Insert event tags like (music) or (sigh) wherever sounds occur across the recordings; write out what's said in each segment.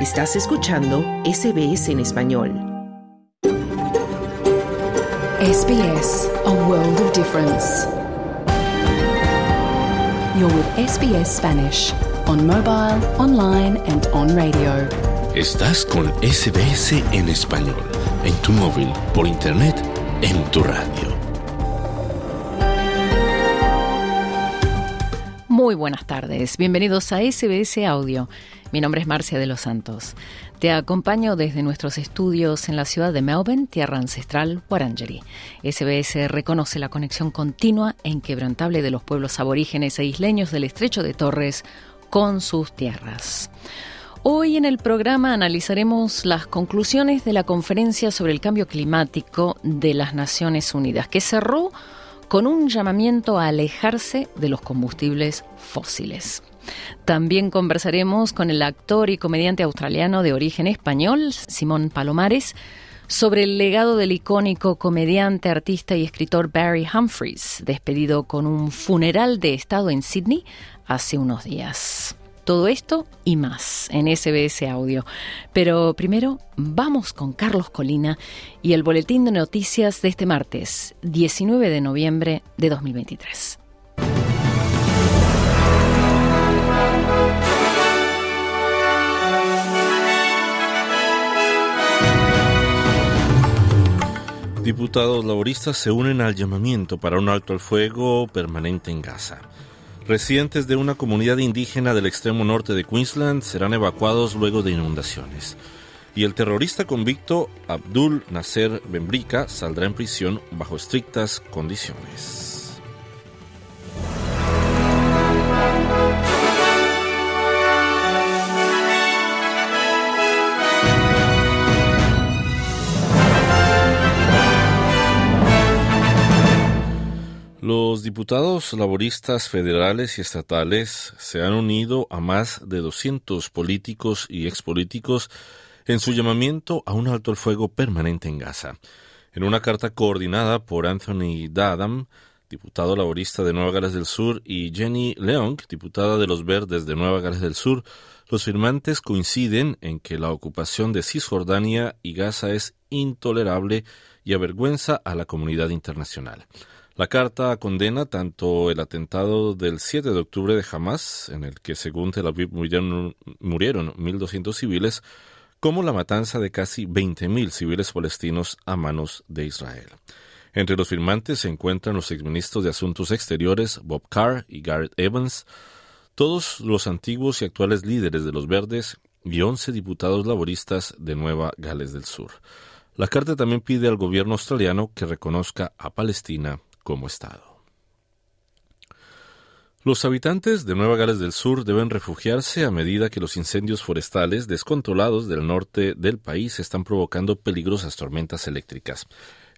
Estás escuchando SBS en español. SBS, a world of difference. You're with SBS Spanish on mobile, online and on radio. Estás con SBS en español, en tu móvil, por internet, en tu radio. Muy buenas tardes, bienvenidos a SBS Audio. Mi nombre es Marcia de los Santos. Te acompaño desde nuestros estudios en la ciudad de Melbourne, tierra ancestral Wurundjeri. SBS reconoce la conexión continua e inquebrantable de los pueblos aborígenes e isleños del estrecho de Torres con sus tierras. Hoy en el programa analizaremos las conclusiones de la conferencia sobre el cambio climático de las Naciones Unidas, que cerró con un llamamiento a alejarse de los combustibles fósiles. También conversaremos con el actor y comediante australiano de origen español, Simón Palomares, sobre el legado del icónico comediante, artista y escritor Barry Humphries, despedido con un funeral de Estado en Sydney hace unos días. Todo esto y más en SBS Audio. Pero primero vamos con Carlos Colina y el boletín de noticias de este martes, 19 de noviembre de 2023. Diputados laboristas se unen al llamamiento para un alto al fuego permanente en Gaza. Residentes de una comunidad indígena del extremo norte de Queensland serán evacuados luego de inundaciones. Y el terrorista convicto Abdul Nasser Benbrika saldrá en prisión bajo estrictas condiciones. Los diputados laboristas federales y estatales se han unido a más de 200 políticos y expolíticos en su llamamiento a un alto el fuego permanente en Gaza. En una carta coordinada por Anthony Dadam, diputado laborista de Nueva Gales del Sur, y Jenny Leong, diputada de los Verdes de Nueva Gales del Sur, los firmantes coinciden en que la ocupación de Cisjordania y Gaza es intolerable y avergüenza a la comunidad internacional. La carta condena tanto el atentado del 7 de octubre de Hamas, en el que según Tel Aviv murieron, murieron 1.200 civiles, como la matanza de casi 20.000 civiles palestinos a manos de Israel. Entre los firmantes se encuentran los exministros de Asuntos Exteriores Bob Carr y Garrett Evans, todos los antiguos y actuales líderes de los Verdes y 11 diputados laboristas de Nueva Gales del Sur. La carta también pide al gobierno australiano que reconozca a Palestina como Estado. Los habitantes de Nueva Gales del Sur deben refugiarse a medida que los incendios forestales descontrolados del norte del país están provocando peligrosas tormentas eléctricas.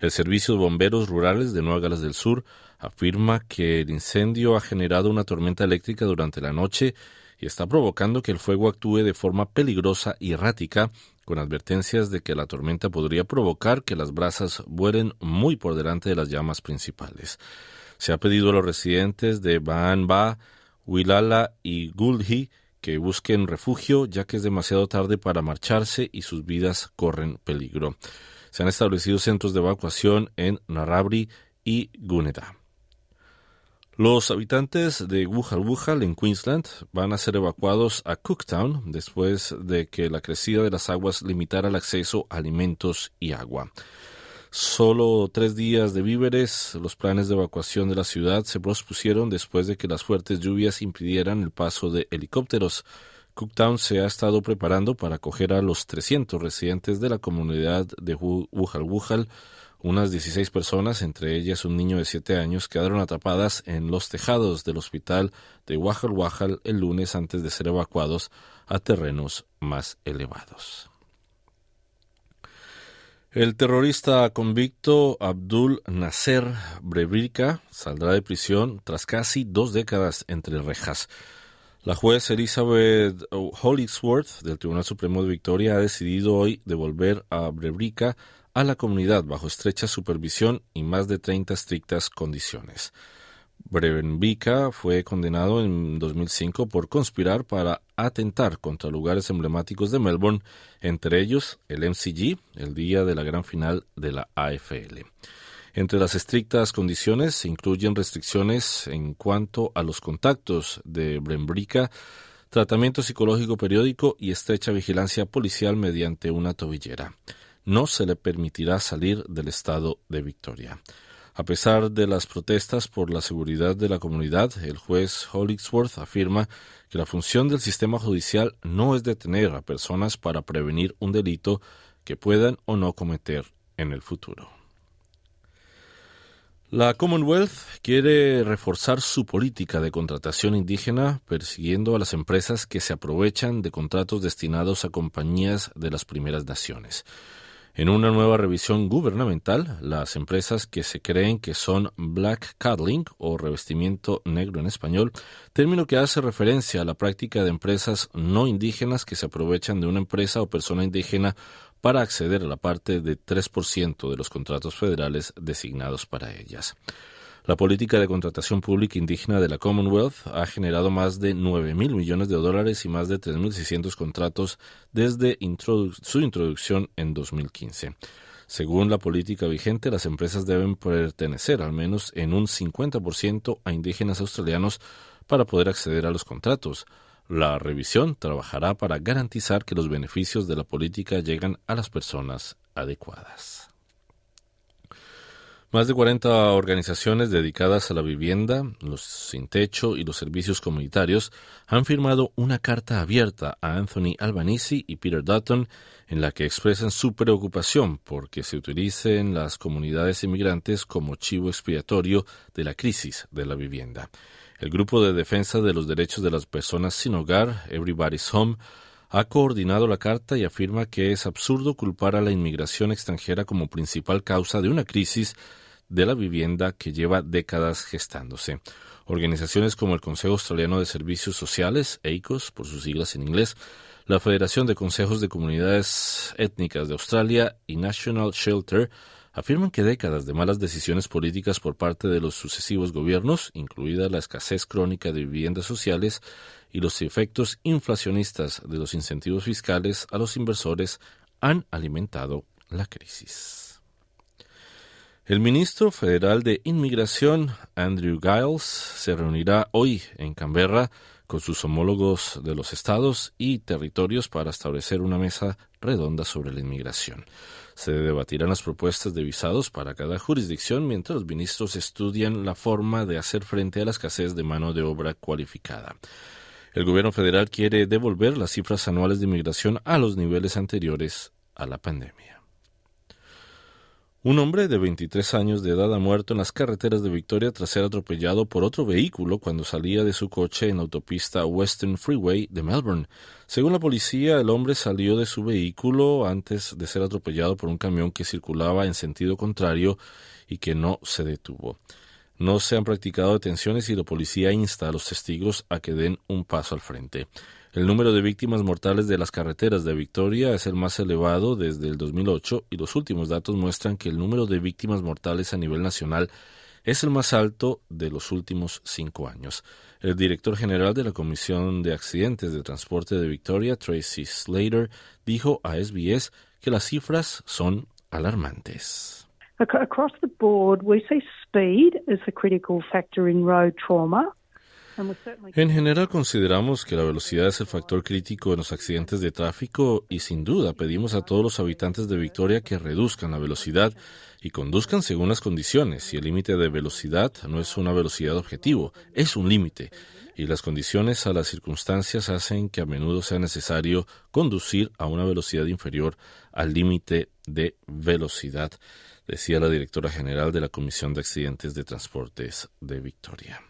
El Servicio de Bomberos Rurales de Nueva Gales del Sur afirma que el incendio ha generado una tormenta eléctrica durante la noche y está provocando que el fuego actúe de forma peligrosa y errática con advertencias de que la tormenta podría provocar que las brasas vuelen muy por delante de las llamas principales. Se ha pedido a los residentes de Baanba, Wilala y Gulhi que busquen refugio ya que es demasiado tarde para marcharse y sus vidas corren peligro. Se han establecido centros de evacuación en Narabri y Guneda. Los habitantes de Wuhal Wuhal en Queensland van a ser evacuados a Cooktown después de que la crecida de las aguas limitara el acceso a alimentos y agua. Solo tres días de víveres, los planes de evacuación de la ciudad se pospusieron después de que las fuertes lluvias impidieran el paso de helicópteros. Cooktown se ha estado preparando para acoger a los 300 residentes de la comunidad de Wuhal Wuhal unas 16 personas, entre ellas un niño de 7 años, quedaron atrapadas en los tejados del hospital de Wajal Wajal el lunes antes de ser evacuados a terrenos más elevados. El terrorista convicto Abdul Nasser Brebrika saldrá de prisión tras casi dos décadas entre rejas. La juez Elizabeth Hollingsworth del Tribunal Supremo de Victoria ha decidido hoy devolver a Brebrika a la comunidad bajo estrecha supervisión y más de 30 estrictas condiciones. Brevenvika fue condenado en 2005 por conspirar para atentar contra lugares emblemáticos de Melbourne, entre ellos el MCG, el día de la gran final de la AFL. Entre las estrictas condiciones se incluyen restricciones en cuanto a los contactos de Brevenvika, tratamiento psicológico periódico y estrecha vigilancia policial mediante una tobillera. No se le permitirá salir del estado de Victoria. A pesar de las protestas por la seguridad de la comunidad, el juez Hollingsworth afirma que la función del sistema judicial no es detener a personas para prevenir un delito que puedan o no cometer en el futuro. La Commonwealth quiere reforzar su política de contratación indígena persiguiendo a las empresas que se aprovechan de contratos destinados a compañías de las primeras naciones. En una nueva revisión gubernamental, las empresas que se creen que son black cuddling o revestimiento negro en español, término que hace referencia a la práctica de empresas no indígenas que se aprovechan de una empresa o persona indígena para acceder a la parte de 3% de los contratos federales designados para ellas. La política de contratación pública indígena de la Commonwealth ha generado más de 9 mil millones de dólares y más de 3.600 contratos desde su introducción en 2015. Según la política vigente, las empresas deben pertenecer al menos en un 50% a indígenas australianos para poder acceder a los contratos. La revisión trabajará para garantizar que los beneficios de la política llegan a las personas adecuadas. Más de 40 organizaciones dedicadas a la vivienda, los sin techo y los servicios comunitarios han firmado una carta abierta a Anthony Albanese y Peter Dutton en la que expresan su preocupación porque se utilicen las comunidades inmigrantes como chivo expiatorio de la crisis de la vivienda. El Grupo de Defensa de los Derechos de las Personas sin Hogar, Everybody's Home, ha coordinado la carta y afirma que es absurdo culpar a la inmigración extranjera como principal causa de una crisis de la vivienda que lleva décadas gestándose. Organizaciones como el Consejo Australiano de Servicios Sociales, EICOS, por sus siglas en inglés, la Federación de Consejos de Comunidades Étnicas de Australia y National Shelter afirman que décadas de malas decisiones políticas por parte de los sucesivos gobiernos, incluida la escasez crónica de viviendas sociales y los efectos inflacionistas de los incentivos fiscales a los inversores, han alimentado la crisis. El ministro federal de Inmigración, Andrew Giles, se reunirá hoy en Canberra con sus homólogos de los estados y territorios para establecer una mesa redonda sobre la inmigración. Se debatirán las propuestas de visados para cada jurisdicción mientras los ministros estudian la forma de hacer frente a la escasez de mano de obra cualificada. El gobierno federal quiere devolver las cifras anuales de inmigración a los niveles anteriores a la pandemia. Un hombre de 23 años de edad ha muerto en las carreteras de Victoria tras ser atropellado por otro vehículo cuando salía de su coche en la autopista Western Freeway de Melbourne. Según la policía, el hombre salió de su vehículo antes de ser atropellado por un camión que circulaba en sentido contrario y que no se detuvo. No se han practicado detenciones y la policía insta a los testigos a que den un paso al frente. El número de víctimas mortales de las carreteras de Victoria es el más elevado desde el 2008 y los últimos datos muestran que el número de víctimas mortales a nivel nacional es el más alto de los últimos cinco años. El director general de la Comisión de Accidentes de Transporte de Victoria, Tracy Slater, dijo a SBS que las cifras son alarmantes. Across the board, we see speed as a critical factor in road trauma. En general consideramos que la velocidad es el factor crítico en los accidentes de tráfico y sin duda pedimos a todos los habitantes de Victoria que reduzcan la velocidad y conduzcan según las condiciones. Y el límite de velocidad no es una velocidad objetivo, es un límite. Y las condiciones a las circunstancias hacen que a menudo sea necesario conducir a una velocidad inferior al límite de velocidad, decía la directora general de la Comisión de Accidentes de Transportes de Victoria.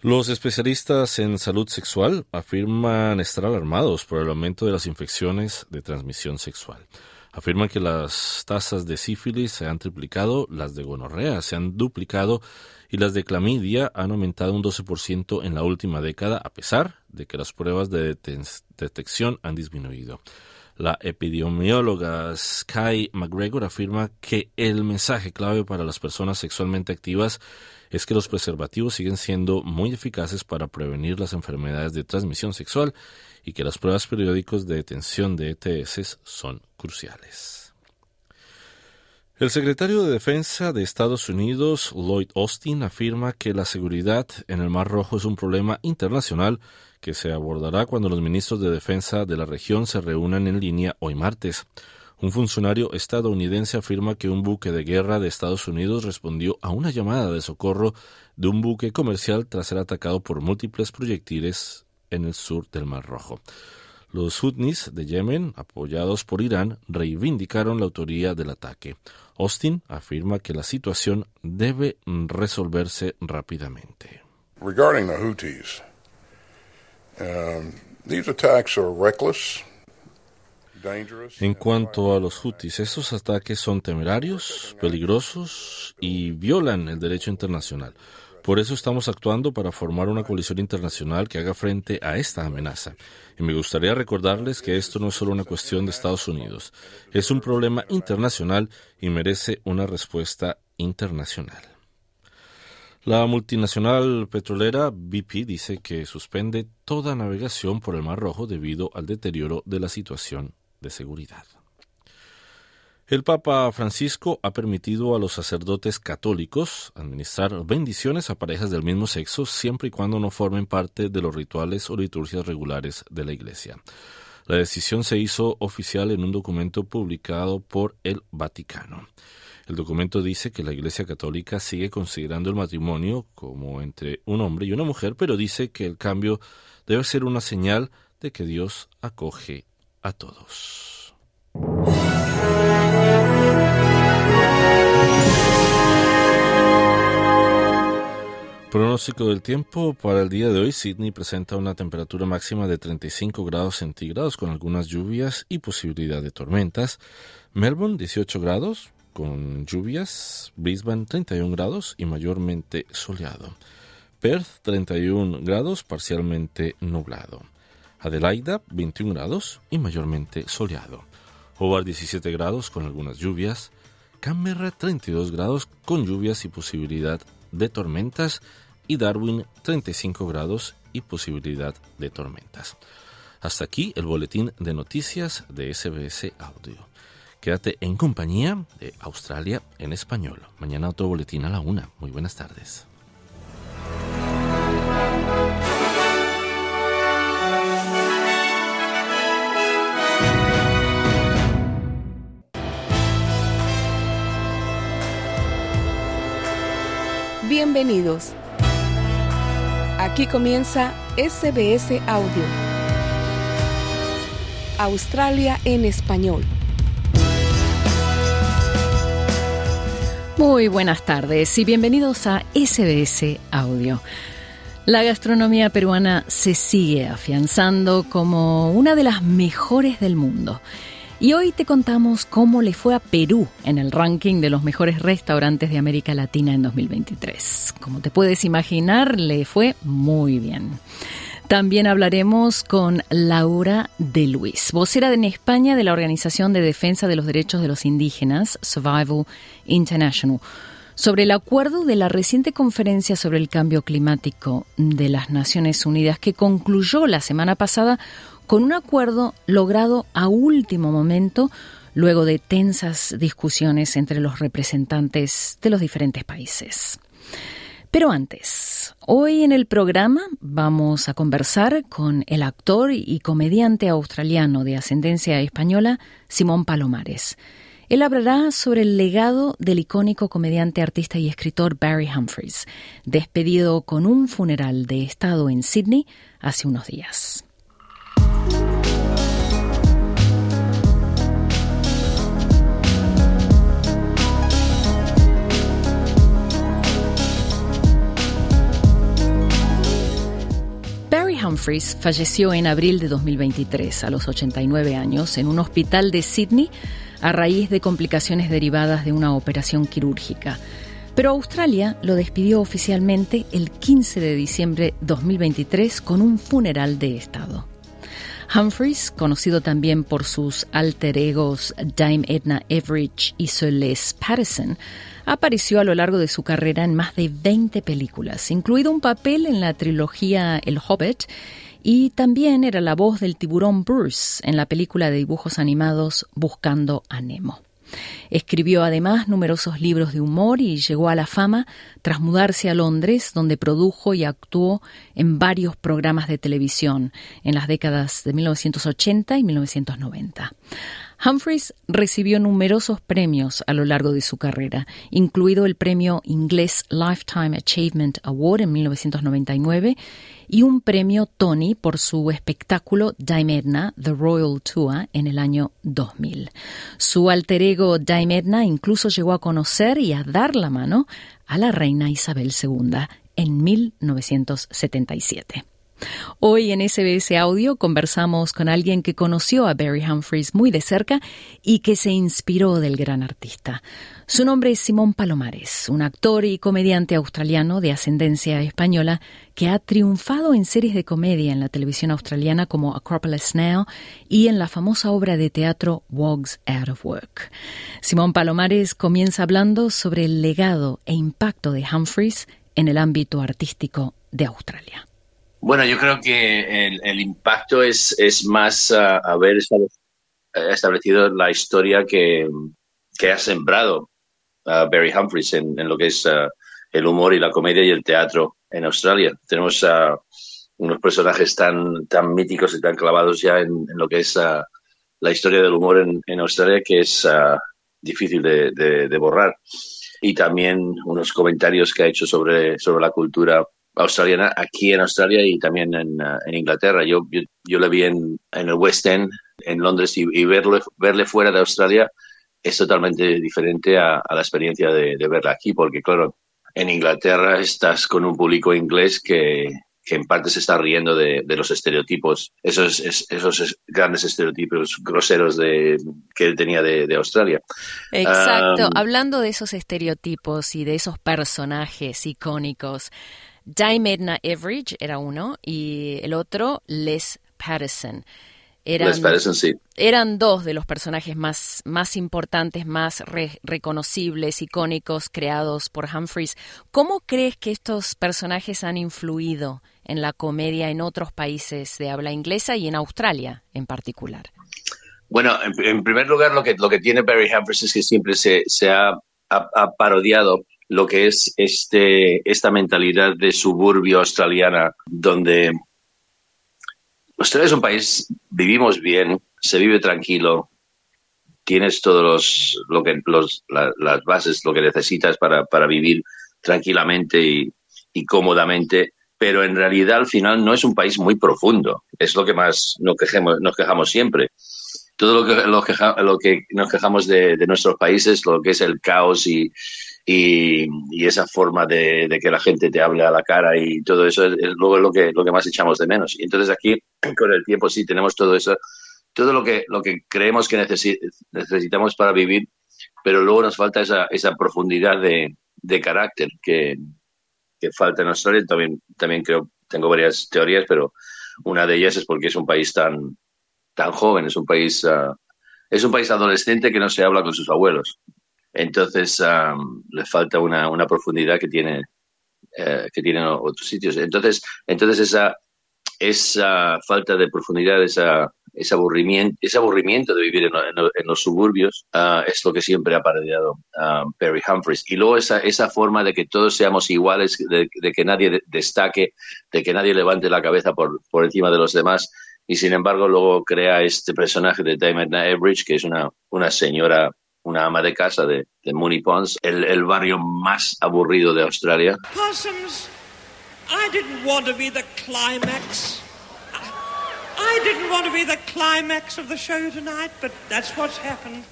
Los especialistas en salud sexual afirman estar alarmados por el aumento de las infecciones de transmisión sexual. Afirman que las tasas de sífilis se han triplicado, las de gonorrea se han duplicado y las de clamidia han aumentado un 12% en la última década, a pesar de que las pruebas de detección han disminuido. La epidemióloga Sky McGregor afirma que el mensaje clave para las personas sexualmente activas es que los preservativos siguen siendo muy eficaces para prevenir las enfermedades de transmisión sexual y que las pruebas periódicas de detención de ETS son cruciales. El secretario de Defensa de Estados Unidos, Lloyd Austin, afirma que la seguridad en el Mar Rojo es un problema internacional que se abordará cuando los ministros de Defensa de la región se reúnan en línea hoy martes. Un funcionario estadounidense afirma que un buque de guerra de Estados Unidos respondió a una llamada de socorro de un buque comercial tras ser atacado por múltiples proyectiles en el sur del Mar Rojo. Los Houthis de Yemen, apoyados por Irán, reivindicaron la autoría del ataque. Austin afirma que la situación debe resolverse rápidamente. Regarding the Houthis, um, these attacks are reckless en cuanto a los Houthis, esos ataques son temerarios, peligrosos y violan el derecho internacional. Por eso estamos actuando para formar una coalición internacional que haga frente a esta amenaza. Y me gustaría recordarles que esto no es solo una cuestión de Estados Unidos, es un problema internacional y merece una respuesta internacional. La multinacional petrolera BP dice que suspende toda navegación por el Mar Rojo debido al deterioro de la situación de seguridad. El Papa Francisco ha permitido a los sacerdotes católicos administrar bendiciones a parejas del mismo sexo siempre y cuando no formen parte de los rituales o liturgias regulares de la Iglesia. La decisión se hizo oficial en un documento publicado por el Vaticano. El documento dice que la Iglesia Católica sigue considerando el matrimonio como entre un hombre y una mujer, pero dice que el cambio debe ser una señal de que Dios acoge a todos. Pronóstico del tiempo para el día de hoy. Sydney presenta una temperatura máxima de 35 grados centígrados con algunas lluvias y posibilidad de tormentas. Melbourne 18 grados con lluvias. Brisbane 31 grados y mayormente soleado. Perth 31 grados parcialmente nublado. Adelaida 21 grados y mayormente soleado. Hobart 17 grados con algunas lluvias. Canberra 32 grados con lluvias y posibilidad de tormentas. Y Darwin 35 grados y posibilidad de tormentas. Hasta aquí el boletín de noticias de SBS Audio. Quédate en compañía de Australia en español. Mañana otro boletín a la una. Muy buenas tardes. Bienvenidos. Aquí comienza SBS Audio. Australia en español. Muy buenas tardes y bienvenidos a SBS Audio. La gastronomía peruana se sigue afianzando como una de las mejores del mundo. Y hoy te contamos cómo le fue a Perú en el ranking de los mejores restaurantes de América Latina en 2023. Como te puedes imaginar, le fue muy bien. También hablaremos con Laura de Luis, vocera en España de la Organización de Defensa de los Derechos de los Indígenas, Survival International, sobre el acuerdo de la reciente conferencia sobre el cambio climático de las Naciones Unidas que concluyó la semana pasada con un acuerdo logrado a último momento luego de tensas discusiones entre los representantes de los diferentes países. Pero antes, hoy en el programa vamos a conversar con el actor y comediante australiano de ascendencia española, Simón Palomares. Él hablará sobre el legado del icónico comediante, artista y escritor Barry Humphries, despedido con un funeral de Estado en Sydney hace unos días. Humphries falleció en abril de 2023, a los 89 años, en un hospital de Sydney a raíz de complicaciones derivadas de una operación quirúrgica. Pero Australia lo despidió oficialmente el 15 de diciembre de 2023 con un funeral de Estado. Humphreys, conocido también por sus alter egos Dame Edna Everidge y Celeste Patterson, apareció a lo largo de su carrera en más de 20 películas, incluido un papel en la trilogía El Hobbit, y también era la voz del tiburón Bruce en la película de dibujos animados Buscando a Nemo. Escribió además numerosos libros de humor y llegó a la fama tras mudarse a Londres, donde produjo y actuó en varios programas de televisión en las décadas de 1980 y 1990. Humphreys recibió numerosos premios a lo largo de su carrera, incluido el premio inglés Lifetime Achievement Award en 1999 y un premio Tony por su espectáculo Dime Edna, The Royal Tour, en el año 2000. Su alter ego Dime Edna incluso llegó a conocer y a dar la mano a la reina Isabel II en 1977. Hoy en SBS Audio conversamos con alguien que conoció a Barry Humphries muy de cerca y que se inspiró del gran artista. Su nombre es Simón Palomares, un actor y comediante australiano de ascendencia española que ha triunfado en series de comedia en la televisión australiana como Acropolis Now y en la famosa obra de teatro Wogs Out of Work. Simón Palomares comienza hablando sobre el legado e impacto de Humphries en el ámbito artístico de Australia. Bueno, yo creo que el, impacto es, es más uh, haber establecido la historia que, ha sembrado uh, Barry Humphries en, lo que es uh, el humor y la comedia y el teatro en Australia. Tenemos unos personajes tan, tan míticos y tan clavados ya en, lo que es la historia del humor en, Australia que es difícil de, de, borrar. Y también unos comentarios que ha hecho sobre, sobre la cultura australiana aquí en Australia y también en, uh, Inglaterra. Yo, yo, le vi en, el West End, en Londres, y, verlo, verle fuera de Australia es totalmente diferente a, la experiencia de, de, verla aquí, porque claro, en Inglaterra estás con un público inglés que, que en parte se está riendo de, los estereotipos, esos, esos grandes estereotipos groseros de, que él tenía de, Australia. Exacto, hablando de esos estereotipos y de esos personajes icónicos, Dime Edna Everidge era uno y el otro Les Patterson. Eran, Les Patterson, sí. Eran dos de los personajes más, más importantes, más reconocibles, icónicos, creados por Humphreys. ¿Cómo crees que estos personajes han influido en la comedia en otros países de habla inglesa y en Australia en particular? Bueno, en, primer lugar, lo que, lo que tiene Barry Humphreys es que siempre se, se ha, ha parodiado lo que es este, esta mentalidad de suburbio australiana, donde Australia es un país, vivimos bien, se vive tranquilo, tienes todos los, lo que, los, las bases, lo que necesitas para, para vivir tranquilamente y, cómodamente, pero en realidad al final no es un país muy profundo, es lo que más nos quejamos, nos quejamos siempre. Todo lo que, nos quejamos de nuestros países, lo que es el caos y, y, esa forma de, que la gente te hable a la cara y todo eso es, luego lo que, lo que más echamos de menos. Y entonces aquí, con el tiempo, sí tenemos todo eso, todo lo que, lo que creemos que necesitamos para vivir, pero luego nos falta esa, esa profundidad de, de carácter que, que, falta en Australia. También, también creo, tengo varias teorías, pero una de ellas es porque es un país tan, tan joven, es un país, uh, es un país adolescente que no se habla con sus abuelos. Entonces le falta una, una, profundidad que tiene eh, que tienen otros sitios. Entonces, entonces esa, esa falta de profundidad, esa, ese, aburrimiento, ese aburrimiento de vivir en, los suburbios ah, es lo que siempre ha parodiado Perry Humphries. Y luego esa, esa forma de que todos seamos iguales, de, que nadie destaque, de que nadie levante la cabeza por, por encima de los demás. Y sin embargo, luego crea este personaje de Diamond Everidge, que es una, una señora una ama de casa de, de Mooney Ponds, el, el, barrio más aburrido de Australia. Possums, I didn't want to be the climax. I didn't want to be the climax of the show tonight, but that's what's happened.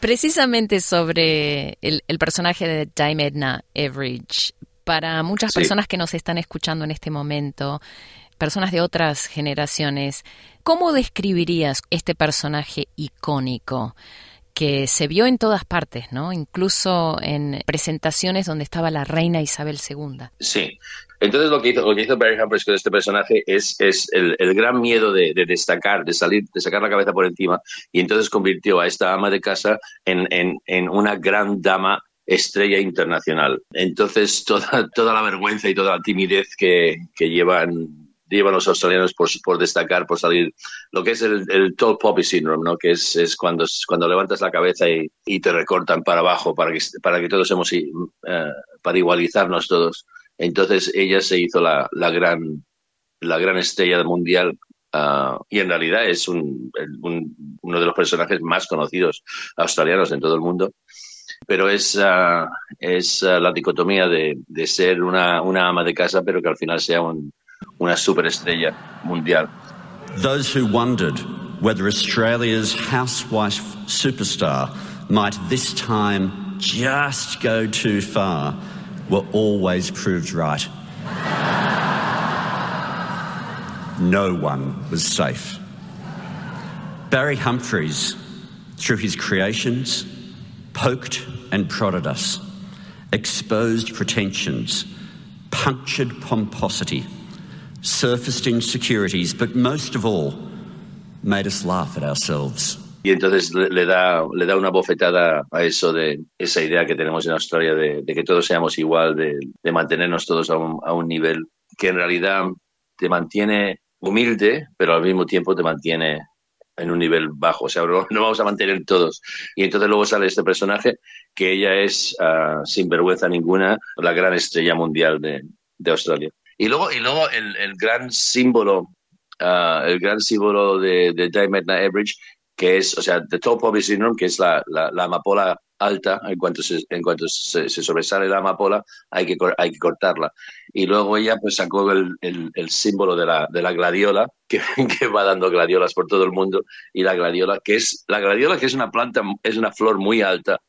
Precisamente sobre el, el personaje de Dime Edna Everidge, para muchas personas que nos están escuchando en este momento, personas de otras generaciones, ¿cómo describirías este personaje icónico? que se vio en todas partes, ¿no? Incluso en presentaciones donde estaba la reina Isabel II. Sí. Entonces lo que hizo, lo que hizo Barry Humphries con este personaje es, el, gran miedo de, destacar, de salir, de sacar la cabeza por encima, y entonces convirtió a esta ama de casa en, una gran dama estrella internacional. Entonces, toda, la vergüenza y toda la timidez que llevan, llevan los australianos por, por, destacar, por salir, lo que es el, el tall poppy syndrome, ¿no? que es, es cuando, cuando levantas la cabeza y, y, te recortan para abajo para que, para que todos hemos, eh, para igualizarnos todos. Entonces ella se hizo la, la gran, la gran estrella mundial Uh, y en realidad es un, un, uno de los personajes más conocidos australianos en todo el mundo pero es, uh, es uh, la dicotomía de, de ser una, una, ama de casa, pero que al final sea un, una superestrella mundial. Those who wondered whether Australia's housewife superstar might this time just go too far were always proved right. no one was safe. Barry Humphries, through his creations, poked and prodded us, exposed pretensions, punctured pomposity, surfaced insecurities, but most of all, made us laugh at ourselves. Y entonces le da, le da una bofetada a eso de esa idea que tenemos en Australia de, de que todos seamos igual, de, de mantenernos todos a un, a un nivel que en realidad te mantiene humilde, pero al mismo tiempo te mantiene en un nivel bajo, o sea, no, vamos a mantener todos. Y entonces luego sale este personaje que ella es, uh, sin vergüenza ninguna, la gran estrella mundial de, de Australia. Y luego, y luego el, el gran símbolo, uh, el gran símbolo de, de Diamond Average, que es, o sea, the top of syndrome, que es la, la, la amapola alta, en cuanto se, en cuanto se, se, sobresale la amapola, hay que, hay que cortarla. Y luego ella pues sacó el, el, el símbolo de la, de la gladiola, que, (laughs) que, va dando gladiolas por todo el mundo, y la gladiola, que es, la gladiola que es una planta, es una flor muy alta,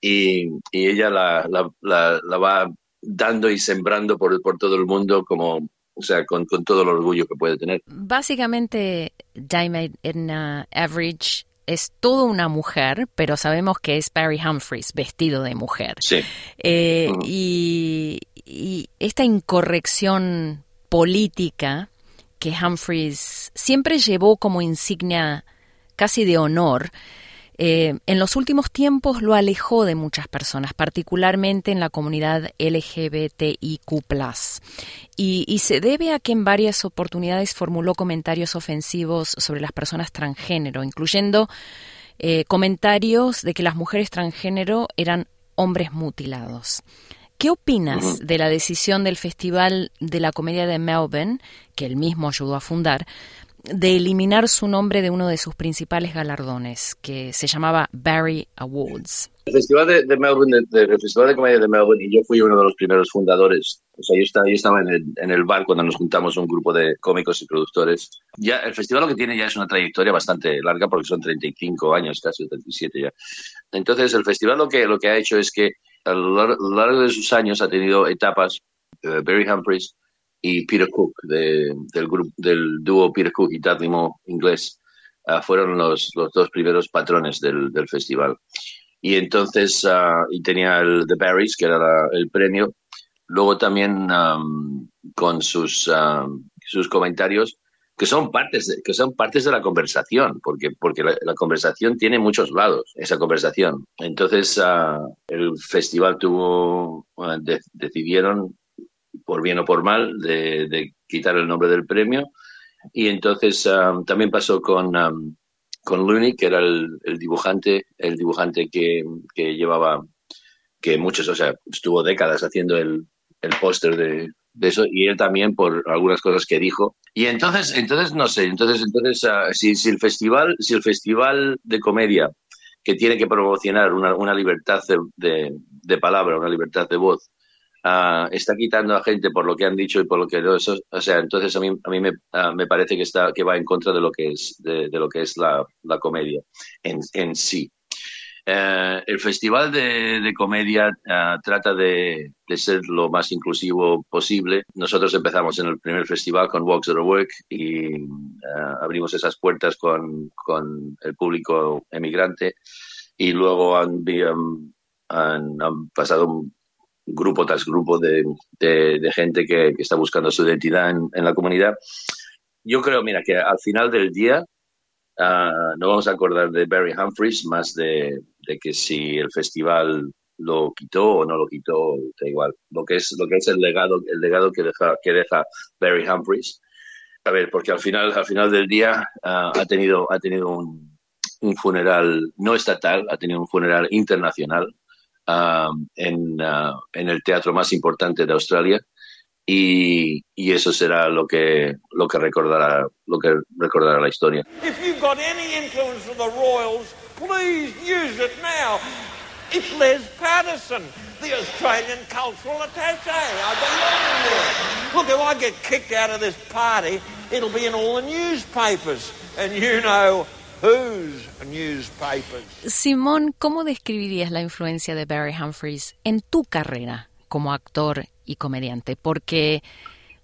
y, y ella la, la, la, la, va dando y sembrando por, por todo el mundo como, o sea, con, con, todo el orgullo que puede tener. Básicamente, Jaime en uh, Average es toda una mujer, pero sabemos que es Barry Humphries vestido de mujer. Sí. Eh, mm. y, y, esta incorrección política que Humphries siempre llevó como insignia casi de honor, eh, en los últimos tiempos lo alejó de muchas personas, particularmente en la comunidad LGBTIQ. Y, y, se debe a que en varias oportunidades formuló comentarios ofensivos sobre las personas transgénero, incluyendo eh, comentarios de que las mujeres transgénero eran hombres mutilados. ¿Qué opinas de la decisión del Festival de la Comedia de Melbourne, que él mismo ayudó a fundar, de eliminar su nombre de uno de sus principales galardones, que se llamaba Barry Awards. El Festival de, Melbourne, el Festival de Comedia de Melbourne, y yo fui uno de los primeros fundadores. O sea, yo estaba, yo estaba en, el, en el bar cuando nos juntamos un grupo de cómicos y productores. Ya, el festival lo que tiene ya es una trayectoria bastante larga porque son 35 años, casi 37 ya. Entonces, el festival lo que, lo que ha hecho es que a lo largo de sus años ha tenido etapas. Uh, Barry Humphries, y Peter Cook de, del grupo del dúo Peter Cook y Moore inglés uh, fueron los, los, dos primeros patrones del, del festival. Y entonces uh, y tenía el The Barrys que era el premio. Luego también con sus sus comentarios que son partes de, que son partes de la conversación porque porque la, conversación tiene muchos lados esa conversación. Entonces uh, el festival tuvo de, decidieron por bien o por mal, de, quitar el nombre del premio. Y entonces también pasó con, um, con Looney, que era el, dibujante, el dibujante que, que, llevaba, que muchos, o sea, estuvo décadas haciendo el, el póster de, eso, y él también por algunas cosas que dijo. Y entonces, entonces no sé, entonces, entonces uh, si, si, el festival, si el festival de comedia que tiene que promocionar una, una libertad de, de palabra, una libertad de voz, uh, está quitando a gente por lo que han dicho y por lo que no, eso, o sea, entonces a mí, a mí me, uh, me, parece que está que va en contra de lo que es de, de lo que es la, la comedia en, en sí. Uh, el festival de, de comedia trata de, de, ser lo más inclusivo posible. Nosotros empezamos en el primer festival con Walks of Work y abrimos esas puertas con, con el público emigrante y luego han, han, han pasado grupo tras grupo de, de, gente que, que, está buscando su identidad en, en, la comunidad. Yo creo, mira, que al final del día uh, no vamos a acordar de Barry Humphries más de, de, que si el festival lo quitó o no lo quitó, da igual. Lo que es, lo que es el legado, el legado que deja, que deja Barry Humphries. A ver, porque al final, al final del día uh, ha tenido, ha tenido un, un funeral no estatal, ha tenido un funeral internacional Um, en, uh, en, el teatro más importante de Australia y, y, eso será lo que lo que recordará lo que recordará la historia. It's Les Patterson, the Australian cultural attaché. I belong there. Look, if I get kicked out of this party, it'll be in all the newspapers, and you know Simón, ¿cómo describirías la influencia de Barry Humphries en tu carrera como actor y comediante? Porque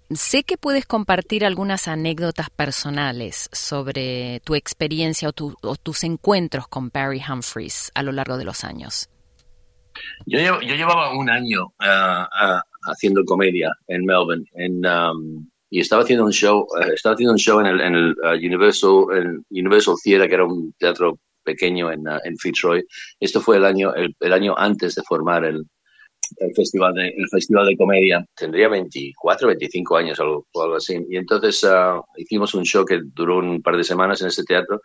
sé que puedes compartir algunas anécdotas personales sobre tu experiencia o, tus encuentros con Barry Humphries a lo largo de los años. Yo, llevaba un año ah, ah, haciendo comedia en Melbourne, en, um, y estaba haciendo un show, eh, estaba haciendo un show en el, en el uh, Universal, en Universal Theatre, que era un teatro pequeño en, uh, en Fitzroy. Esto fue el año, el, el año antes de formar el, el festival de, el festival de comedia. Tendría 24, 25 años o algo, así. Y entonces uh, hicimos un show que duró un par de semanas en ese teatro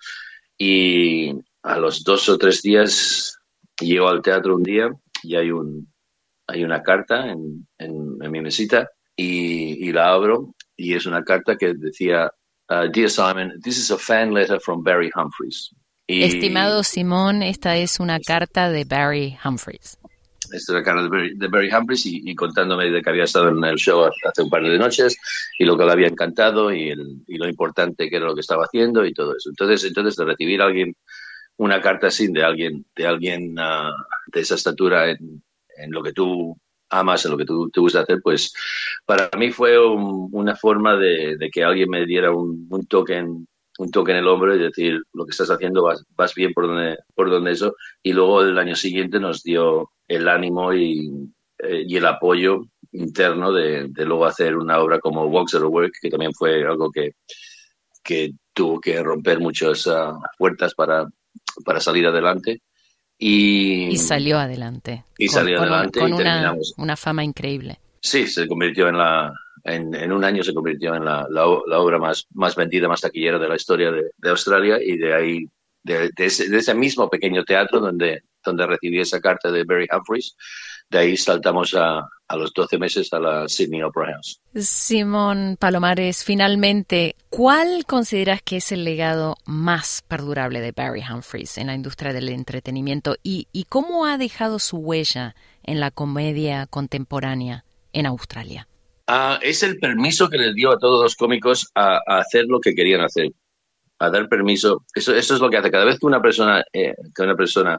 y a los dos o tres días llego al teatro un día y hay un hay una carta en, en, en mi mesita y, y, la abro y es una carta que decía, uh, Dear Simon, this is a fan letter from Barry Humphries. Estimado Simón, esta es una carta de Barry Humphries. Esta es una carta de Barry, de Barry Humphries y, contándome de que había estado en el show hace un par de noches y lo que le había encantado y, el, y lo importante que era lo que estaba haciendo y todo eso. Entonces, entonces de recibir a alguien una carta así de alguien de alguien uh, de esa estatura en, en lo que tú amas, en lo que tú te gusta hacer, pues para mí fue una forma de, que alguien me diera un, toque en, un toque en el hombro y decir lo que estás haciendo vas, bien por donde, por donde eso. Y luego el año siguiente nos dio el ánimo y, eh, el apoyo interno de, de, luego hacer una obra como Walks at Work, que también fue algo que, que tuvo que romper muchas uh, puertas para, para salir adelante. Y, salió adelante. Y salió adelante con una, una, fama increíble. Sí, se convirtió en la. En, en un año se convirtió en la, la, obra más, más vendida, más taquillera de la historia de, de Australia y de ahí, de, de, ese, de, ese, mismo pequeño teatro donde, donde recibí esa carta de Barry Humphries, de ahí saltamos a, a los 12 meses a la Sydney Opera House. Simón Palomares, finalmente, ¿cuál consideras que es el legado más perdurable de Barry Humphries en la industria del entretenimiento y, y cómo ha dejado su huella en la comedia contemporánea en Australia? Uh, es el permiso que le dio a todos los cómicos a, a, hacer lo que querían hacer, a dar permiso. Eso, eso es lo que hace cada vez que una persona, eh, que una persona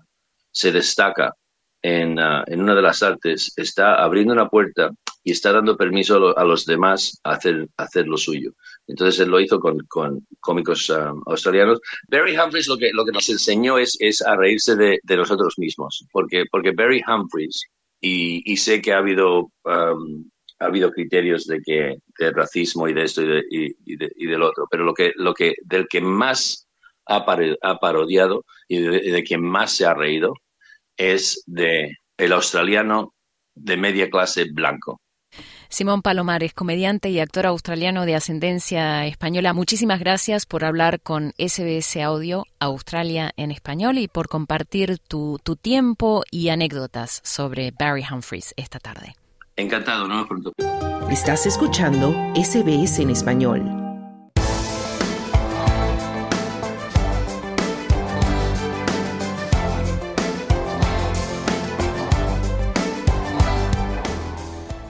se destaca en, uh, en, una de las artes, está abriendo una puerta y está dando permiso a, lo, a los demás a hacer, a hacer, lo suyo. Entonces él lo hizo con, con cómicos um, australianos. Barry Humphries lo que, lo que nos enseñó es, es a reírse de, de, nosotros mismos, porque, porque Barry Humphries, y, y sé que ha habido, um, ha habido criterios de, que, de racismo y de esto y, de, y, de, y del otro, pero lo que, lo que, del que más ha, parodiado y de, de quien más se ha reído es de el australiano de media clase blanco. Simón Palomares, comediante y actor australiano de ascendencia española, muchísimas gracias por hablar con SBS Audio Australia en español y por compartir tu, tu tiempo y anécdotas sobre Barry Humphries esta tarde. Encantado, nos pronto. Estás escuchando SBS en español.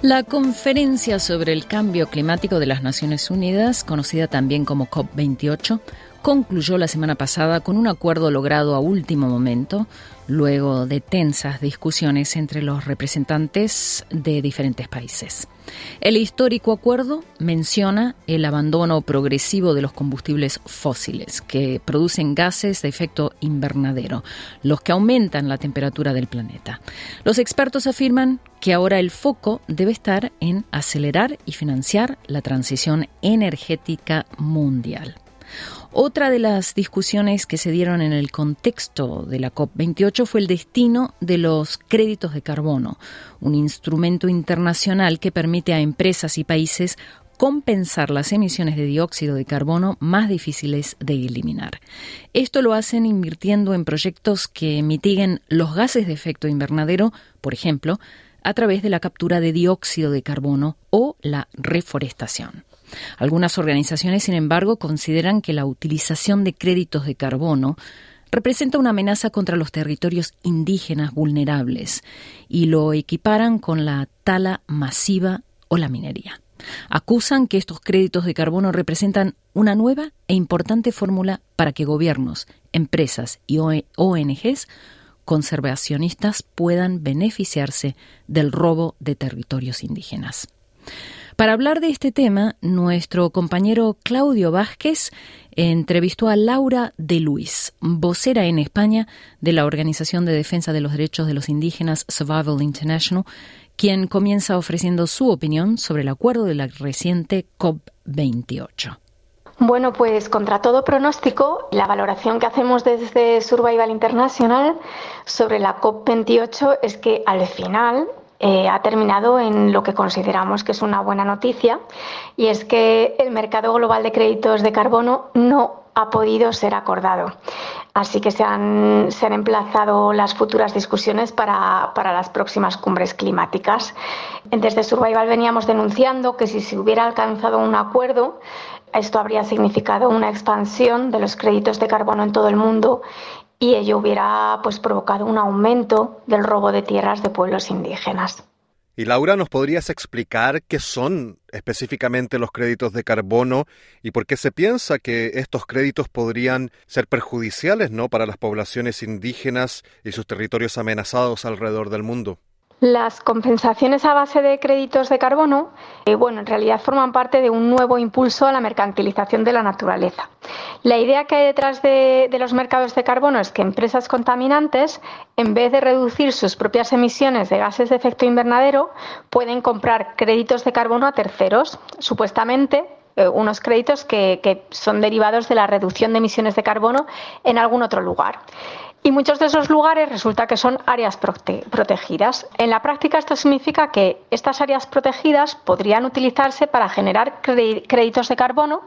La conferencia sobre el cambio climático de las Naciones Unidas, conocida también como COP28, concluyó la semana pasada con un acuerdo logrado a último momento, luego de tensas discusiones entre los representantes de diferentes países. El histórico acuerdo menciona el abandono progresivo de los combustibles fósiles, que producen gases de efecto invernadero, los que aumentan la temperatura del planeta. Los expertos afirman que ahora el foco debe estar en acelerar y financiar la transición energética mundial. Otra de las discusiones que se dieron en el contexto de la COP28 fue el destino de los créditos de carbono, un instrumento internacional que permite a empresas y países compensar las emisiones de dióxido de carbono más difíciles de eliminar. Esto lo hacen invirtiendo en proyectos que mitiguen los gases de efecto invernadero, por ejemplo, a través de la captura de dióxido de carbono o la reforestación. Algunas organizaciones, sin embargo, consideran que la utilización de créditos de carbono representa una amenaza contra los territorios indígenas vulnerables y lo equiparan con la tala masiva o la minería. Acusan que estos créditos de carbono representan una nueva e importante fórmula para que gobiernos, empresas y ONGs conservacionistas puedan beneficiarse del robo de territorios indígenas. Para hablar de este tema, nuestro compañero Claudio Vázquez entrevistó a Laura de Luis, vocera en España de la Organización de Defensa de los Derechos de los Indígenas Survival International, quien comienza ofreciendo su opinión sobre el acuerdo de la reciente COP28. Bueno, pues contra todo pronóstico, la valoración que hacemos desde Survival International sobre la COP28 es que al final eh, ha terminado en lo que consideramos que es una buena noticia y es que el mercado global de créditos de carbono no ha podido ser acordado. Así que se han, emplazado las futuras discusiones para, para, las próximas cumbres climáticas. Desde Survival veníamos denunciando que si se hubiera alcanzado un acuerdo, esto habría significado una expansión de los créditos de carbono en todo el mundo y ello hubiera pues provocado un aumento del robo de tierras de pueblos indígenas. Y Laura, ¿nos podrías explicar qué son específicamente los créditos de carbono y por qué se piensa que estos créditos podrían ser perjudiciales ¿no? para las poblaciones indígenas y sus territorios amenazados alrededor del mundo? Las compensaciones a base de créditos de carbono, eh, bueno, en realidad forman parte de un nuevo impulso a la mercantilización de la naturaleza. La idea que hay detrás de, los mercados de carbono es que empresas contaminantes, en vez de reducir sus propias emisiones de gases de efecto invernadero, pueden comprar créditos de carbono a terceros, supuestamente eh, unos créditos que son derivados de la reducción de emisiones de carbono en algún otro lugar. Y muchos de esos lugares resulta que son áreas prote protegidas. En la práctica esto significa que estas áreas protegidas podrían utilizarse para generar créditos de carbono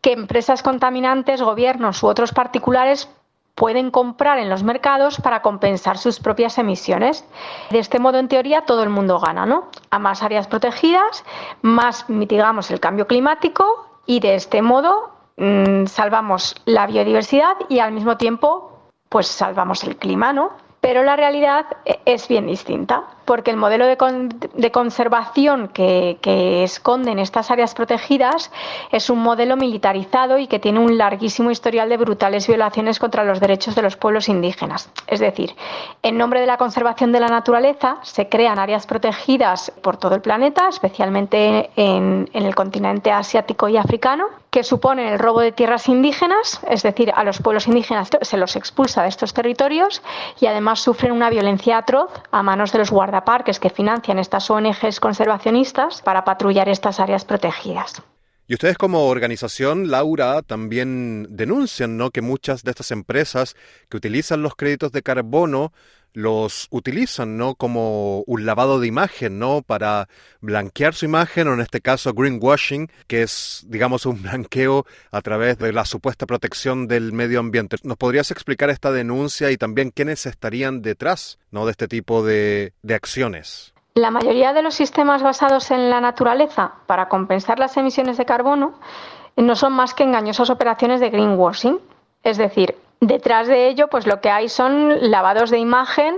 que empresas contaminantes, gobiernos u otros particulares pueden comprar en los mercados para compensar sus propias emisiones. De este modo, en teoría, todo el mundo gana, ¿no? A más áreas protegidas, más mitigamos el cambio climático y de este modo mmm, salvamos la biodiversidad y al mismo tiempo pues salvamos el clima, ¿no? Pero la realidad e, es bien distinta, porque el modelo de, con, de conservación que, esconden estas áreas protegidas es un modelo militarizado y que tiene un larguísimo historial de brutales violaciones contra los derechos de los pueblos indígenas. Es decir, en nombre de la conservación de la naturaleza se crean áreas protegidas por todo el planeta, especialmente en, en el continente asiático y africano, que suponen el robo de tierras indígenas, es decir, a los pueblos indígenas se los expulsa de estos territorios y además sufren una violencia atroz a manos de los guardaparques que financian estas ONGs conservacionistas para patrullar estas áreas protegidas. Y ustedes como organización, Laura, también denuncian ¿no? que muchas de estas empresas que utilizan los créditos de carbono los utilizan ¿no? como un lavado de imagen, ¿no? Para blanquear su imagen, o en este caso greenwashing, que es, digamos, un (laughs) blanqueo a través de la supuesta protección del medio ambiente. ¿Nos podrías explicar esta denuncia y también quiénes estarían detrás ¿no? de este tipo de, de acciones? La mayoría de los sistemas basados en la naturaleza para compensar las emisiones de carbono no son más que engañosas operaciones de greenwashing. Es decir, Detrás de ello, pues lo que hay son lavados de imagen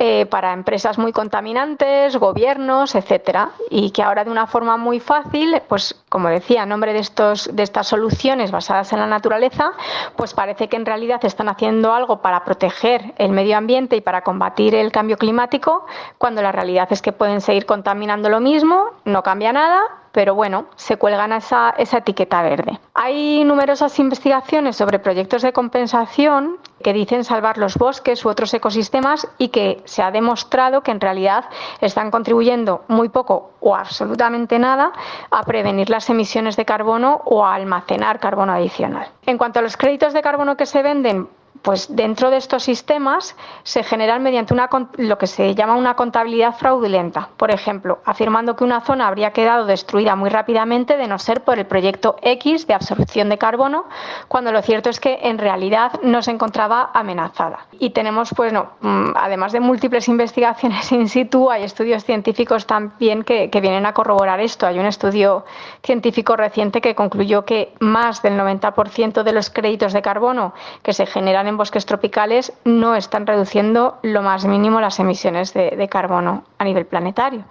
eh, para empresas muy contaminantes, gobiernos, etcétera, y que ahora de una forma muy fácil, pues como decía, en nombre de estos de estas soluciones basadas en la naturaleza, pues parece que en realidad están haciendo algo para proteger el medio ambiente y para combatir el cambio climático, cuando la realidad es que pueden seguir contaminando lo mismo, no cambia nada pero bueno, se cuelgan esa, esa etiqueta verde. Hay numerosas investigaciones sobre proyectos de compensación que dicen salvar los bosques u otros ecosistemas y que se ha demostrado que en realidad están contribuyendo muy poco o absolutamente nada a prevenir las emisiones de carbono o a almacenar carbono adicional. En cuanto a los créditos de carbono que se venden, pues dentro de estos sistemas se generan mediante una, lo que se llama una contabilidad fraudulenta. Por ejemplo, afirmando que una zona habría quedado destruida muy rápidamente de no ser por el proyecto X de absorción de carbono, cuando lo cierto es que en realidad no se encontraba amenazada. Y tenemos, pues no, mm, además de múltiples (laughs) investigaciones in situ, hay estudios científicos también que, que vienen a corroborar esto. Hay un estudio científico reciente que concluyó que más del 90% de los créditos de carbono que se generan en bosques tropicales no están reduciendo lo más mínimo las emisiones de, carbono a nivel planetario.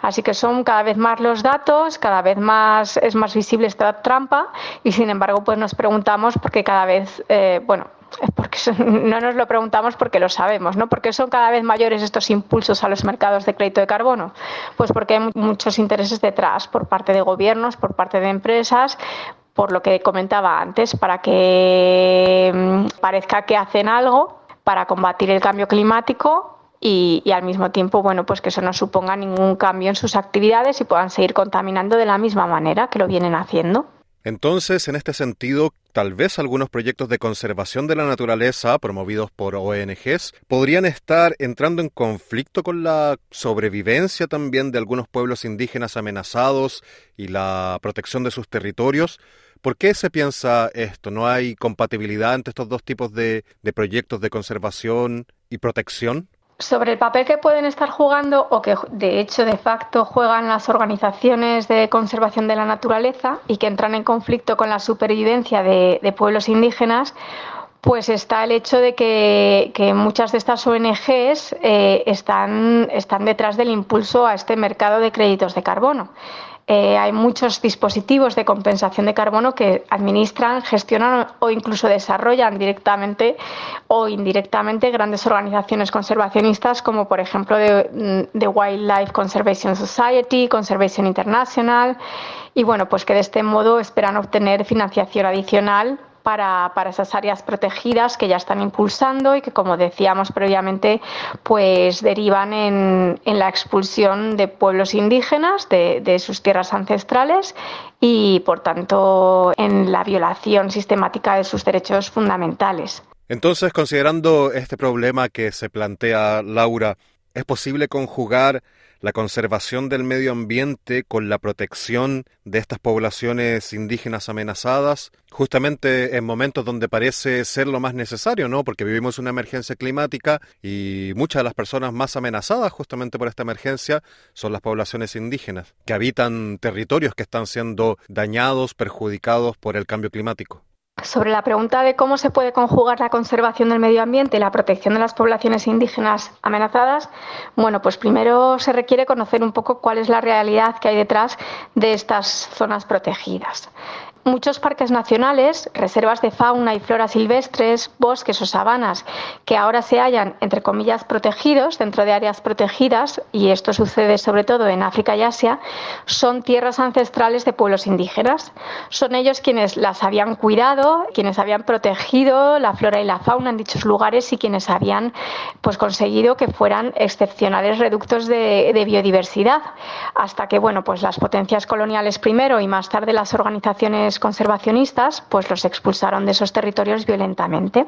Así que son cada vez más los datos, cada vez más es más visible esta trampa y sin embargo pues nos preguntamos porque cada vez, eh, bueno, porque (laughs) no nos lo preguntamos porque lo sabemos, ¿no? Porque son cada vez mayores estos impulsos a los mercados de crédito de carbono? Pues porque hay muchos intereses detrás por parte de gobiernos, por parte de empresas, por lo que comentaba antes, para que mm, parezca que hacen algo para combatir el cambio climático y, al mismo tiempo, bueno, pues que eso no suponga ningún cambio en sus actividades y puedan seguir contaminando de la misma manera que lo vienen haciendo. Entonces, en este sentido, tal vez algunos proyectos de conservación de la naturaleza promovidos por ONGs podrían estar entrando en conflicto con la sobrevivencia también de algunos pueblos indígenas amenazados y la protección de sus territorios. ¿Por qué se piensa esto? ¿No hay compatibilidad entre estos dos tipos de, proyectos de conservación y protección? Sobre el papel que pueden estar jugando o que de hecho de facto juegan las organizaciones de conservación de la naturaleza y que entran en conflicto con la supervivencia de, pueblos indígenas, pues está el hecho de que, muchas de estas ONGs eh, están, están detrás del impulso a este mercado de créditos de carbono. Eh, hay muchos dispositivos de compensación de carbono que administran, gestionan o incluso desarrollan directamente o indirectamente grandes organizaciones conservacionistas como por ejemplo The mm, Wildlife Conservation Society, Conservation International. Y bueno, pues que de este modo esperan obtener financiación adicional para, para, esas áreas protegidas que ya están impulsando y que, como decíamos previamente, pues derivan en, en la expulsión de pueblos indígenas de, de sus tierras ancestrales y, por tanto, en la violación sistemática de sus derechos fundamentales. Entonces, considerando este problema que se plantea Laura, ¿es posible conjugar la conservación del medio ambiente con la protección de estas poblaciones indígenas amenazadas, justamente en momentos donde parece ser lo más necesario, ¿no? Porque vivimos una emergencia climática y muchas de las personas más amenazadas justamente por esta emergencia son las poblaciones indígenas, que habitan territorios que están siendo dañados, perjudicados por el cambio climático. Sobre la pregunta de cómo se puede conjugar la conservación del medio ambiente y la protección de las poblaciones indígenas amenazadas, bueno, pues primero se requiere conocer un poco cuál es la realidad que hay detrás de estas zonas protegidas muchos parques nacionales, reservas de fauna y flora silvestres, bosques o sabanas que ahora se hallan, entre comillas, protegidos dentro de áreas protegidas, y esto sucede sobre todo en África y Asia, son tierras ancestrales de pueblos indígenas. Son ellos quienes las habían cuidado, quienes habían protegido la flora y la fauna en dichos lugares y quienes habían pues, conseguido que fueran excepcionales reductos de, de biodiversidad. Hasta que bueno, pues las potencias coloniales primero y más tarde las organizaciones conservacionistas pues los expulsaron de esos territorios violentamente.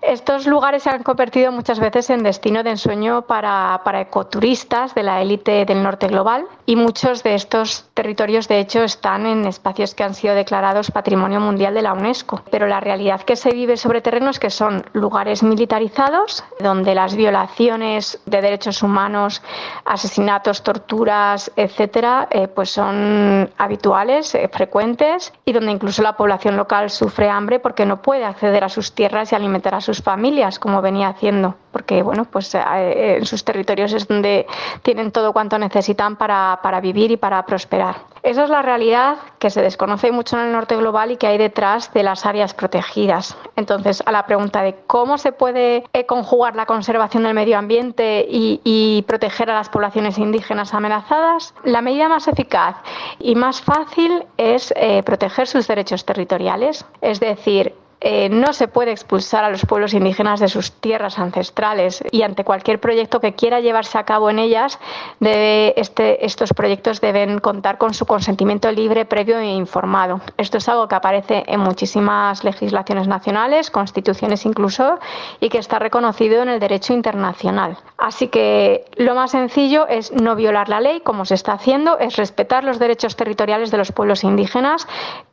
Estos lugares se han convertido muchas veces en destino de ensueño para, para ecoturistas de la élite del norte global y muchos de estos territorios de hecho están en espacios que han sido declarados Patrimonio Mundial de la UNESCO. Pero la realidad que se vive sobre terrenos que son lugares militarizados donde las violaciones de derechos humanos, asesinatos, torturas, etcétera, eh, pues son habituales, eh, frecuentes y donde incluso la población local sufre hambre porque no puede acceder a sus tierras y alimentar a sus familias como venía haciendo, porque bueno, pues eh, en sus territorios es donde tienen todo cuanto necesitan para, para vivir y para prosperar. Esa es la realidad que se desconoce mucho en el norte global y que hay detrás de las áreas protegidas. Entonces, a la pregunta de cómo se puede conjugar la conservación del medio ambiente y, y proteger a las poblaciones indígenas amenazadas, la medida más eficaz y más fácil es eh, proteger sus derechos territoriales, es decir, eh, no se puede expulsar a los pueblos indígenas de sus tierras ancestrales y ante cualquier proyecto que quiera llevarse a cabo en ellas, este, estos proyectos deben contar con su consentimiento libre, previo e informado. Esto es algo que aparece en muchísimas legislaciones nacionales, constituciones incluso, y que está reconocido en el derecho internacional. Así que lo más sencillo es no violar la ley, como se está haciendo, es respetar los derechos territoriales de los pueblos indígenas,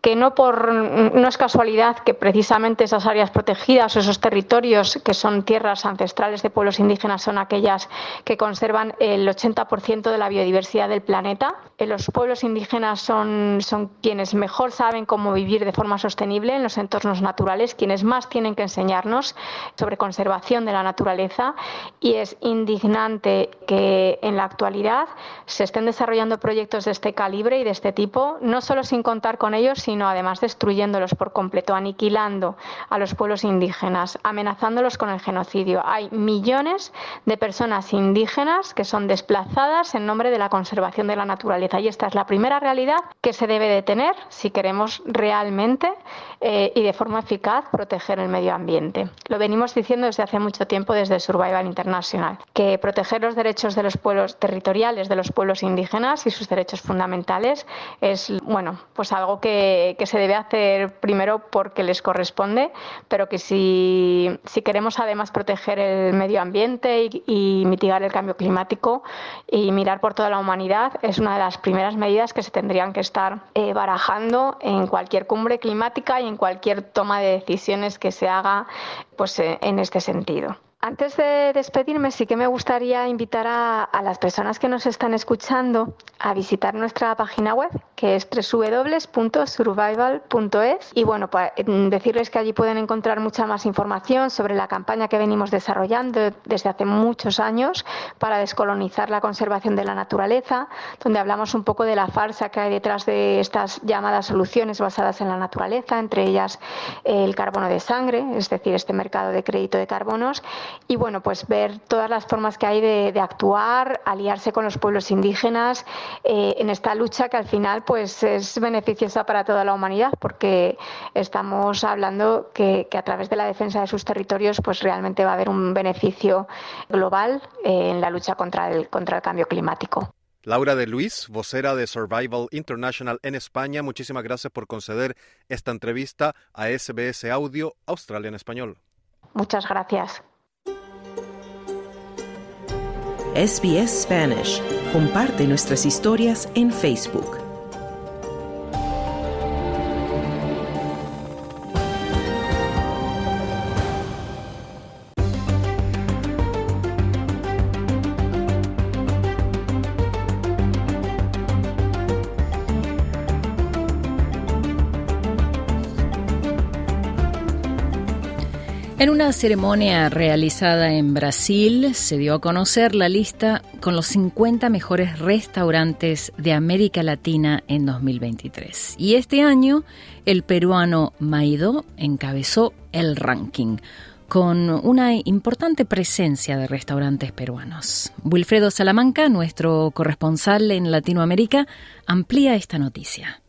que no, es casualidad que precisamente esas áreas protegidas, esos territorios que son tierras ancestrales de pueblos indígenas, son aquellas que conservan el 80% de la biodiversidad del planeta. Eh, los pueblos indígenas son, son quienes mejor saben cómo vivir de forma sostenible en los entornos naturales, quienes más tienen que enseñarnos sobre conservación de la naturaleza y es indignante que en la actualidad se estén desarrollando proyectos de este calibre y de este tipo, no solo sin contar con ellos, sino además destruyéndolos por completo, aniquilando a los pueblos indígenas, amenazándolos con el genocidio. Hay millones de personas indígenas que son desplazadas en nombre de la conservación de la naturaleza y esta es la primera realidad que se debe de tener si queremos realmente eh, y de forma eficaz proteger el medio ambiente. Lo venimos diciendo desde hace mucho tiempo desde Survival International, que proteger los derechos de los pueblos territoriales de los pueblos indígenas y sus derechos fundamentales es bueno pues algo que, que se debe hacer primero porque les corresponde pero que si, si queremos además proteger el medio ambiente y, mitigar el cambio climático y mirar por toda la humanidad, es una de las primeras medidas que se tendrían que estar eh, barajando en cualquier cumbre climática y en cualquier toma de decisiones que se haga pues, eh, en este sentido. Antes de despedirme, sí que me gustaría invitar a, las personas que nos están escuchando a visitar nuestra página web, que es www.survival.es. Y bueno, para mm, decirles que allí pueden encontrar mucha más información sobre la campaña que venimos desarrollando desde hace muchos años para descolonizar la conservación de la naturaleza, donde hablamos un poco de la farsa que hay detrás de estas llamadas soluciones basadas en la naturaleza, entre ellas el carbono de sangre, es decir, este mercado de crédito de carbonos y bueno, pues ver todas las formas que hay de, actuar, aliarse con los pueblos indígenas eh, en esta lucha que al final pues es beneficiosa para toda la humanidad porque estamos hablando que, a través de la defensa de sus territorios pues realmente va a haber un beneficio global eh, en la lucha contra el, contra el cambio climático. Laura de Luis, vocera de Survival International en España, muchísimas gracias por conceder esta entrevista a SBS Audio Australia en Español. Muchas gracias. SBS Spanish. Comparte nuestras historias en Facebook. En una ceremonia realizada en Brasil se dio a conocer la lista con los 50 mejores restaurantes de América Latina en 2023. Y este año el peruano Maido encabezó el ranking con una importante presencia de restaurantes peruanos. Wilfredo Salamanca, nuestro corresponsal en Latinoamérica, amplía esta noticia.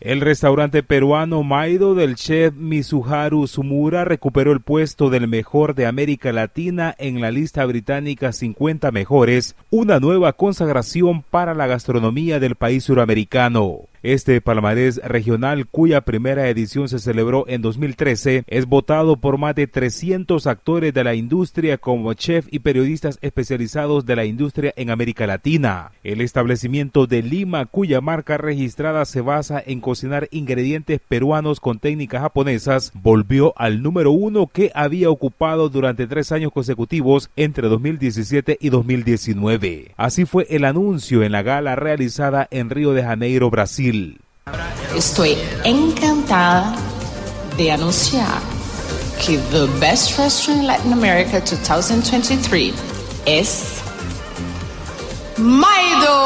El restaurante peruano Maido del chef Mizuharu Sumura recuperó el puesto del mejor de América Latina en la lista británica 50 mejores, una nueva consagración para la gastronomía del país suramericano. Este palmarés regional, cuya primera edición se celebró en 2013, es votado por más de 300 actores de la industria como chef y periodistas especializados de la industria en América Latina. El establecimiento de Lima, cuya marca registrada se basa en cocinar ingredientes peruanos con técnicas japonesas, volvió al número uno que había ocupado durante tres años consecutivos entre 2017 y 2019. Así fue el anuncio en la gala realizada en Río de Janeiro, Brasil. Estoy encantada de anunciar que The Best Restaurant in Latin America 2023 es Maido.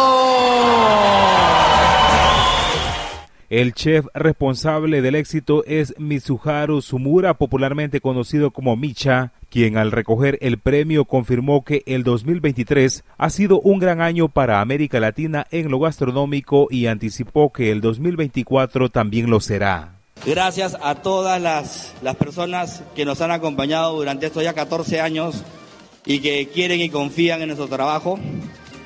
El chef responsable del éxito es Mitsuharu Sumura, popularmente conocido como Micha, quien al recoger el premio confirmó que el 2023 ha sido un gran año para América Latina en lo gastronómico y anticipó que el 2024 también lo será. Gracias a todas las, las personas que nos han acompañado durante estos ya 14 años y que quieren y confían en nuestro trabajo.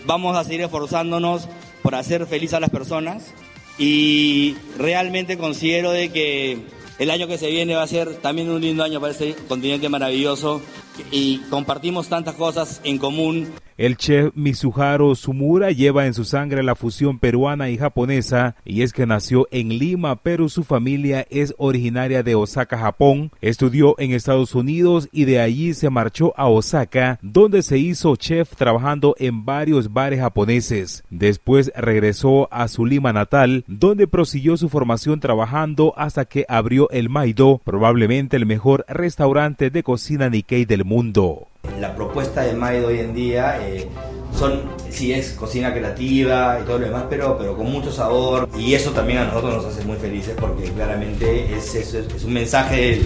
Vamos a seguir esforzándonos por hacer feliz a las personas y realmente considero de que el año que se viene va a ser también un lindo año para este continente maravilloso. Y compartimos tantas cosas en común el chef Mizuharo Sumura lleva en su sangre la fusión peruana y japonesa y es que nació en Lima, pero su familia es originaria de Osaka, Japón. Estudió en Estados Unidos y de allí se marchó a Osaka, donde se hizo chef trabajando en varios bares japoneses. Después regresó a su Lima natal, donde prosiguió su formación trabajando hasta que abrió el Maido, probablemente el mejor restaurante de cocina Nikkei del mundo. La propuesta de Maido hoy en día eh, son, sí es cocina creativa y todo lo demás, pero, pero con mucho sabor y eso también a nosotros nos hace muy felices porque claramente es, es, un mensaje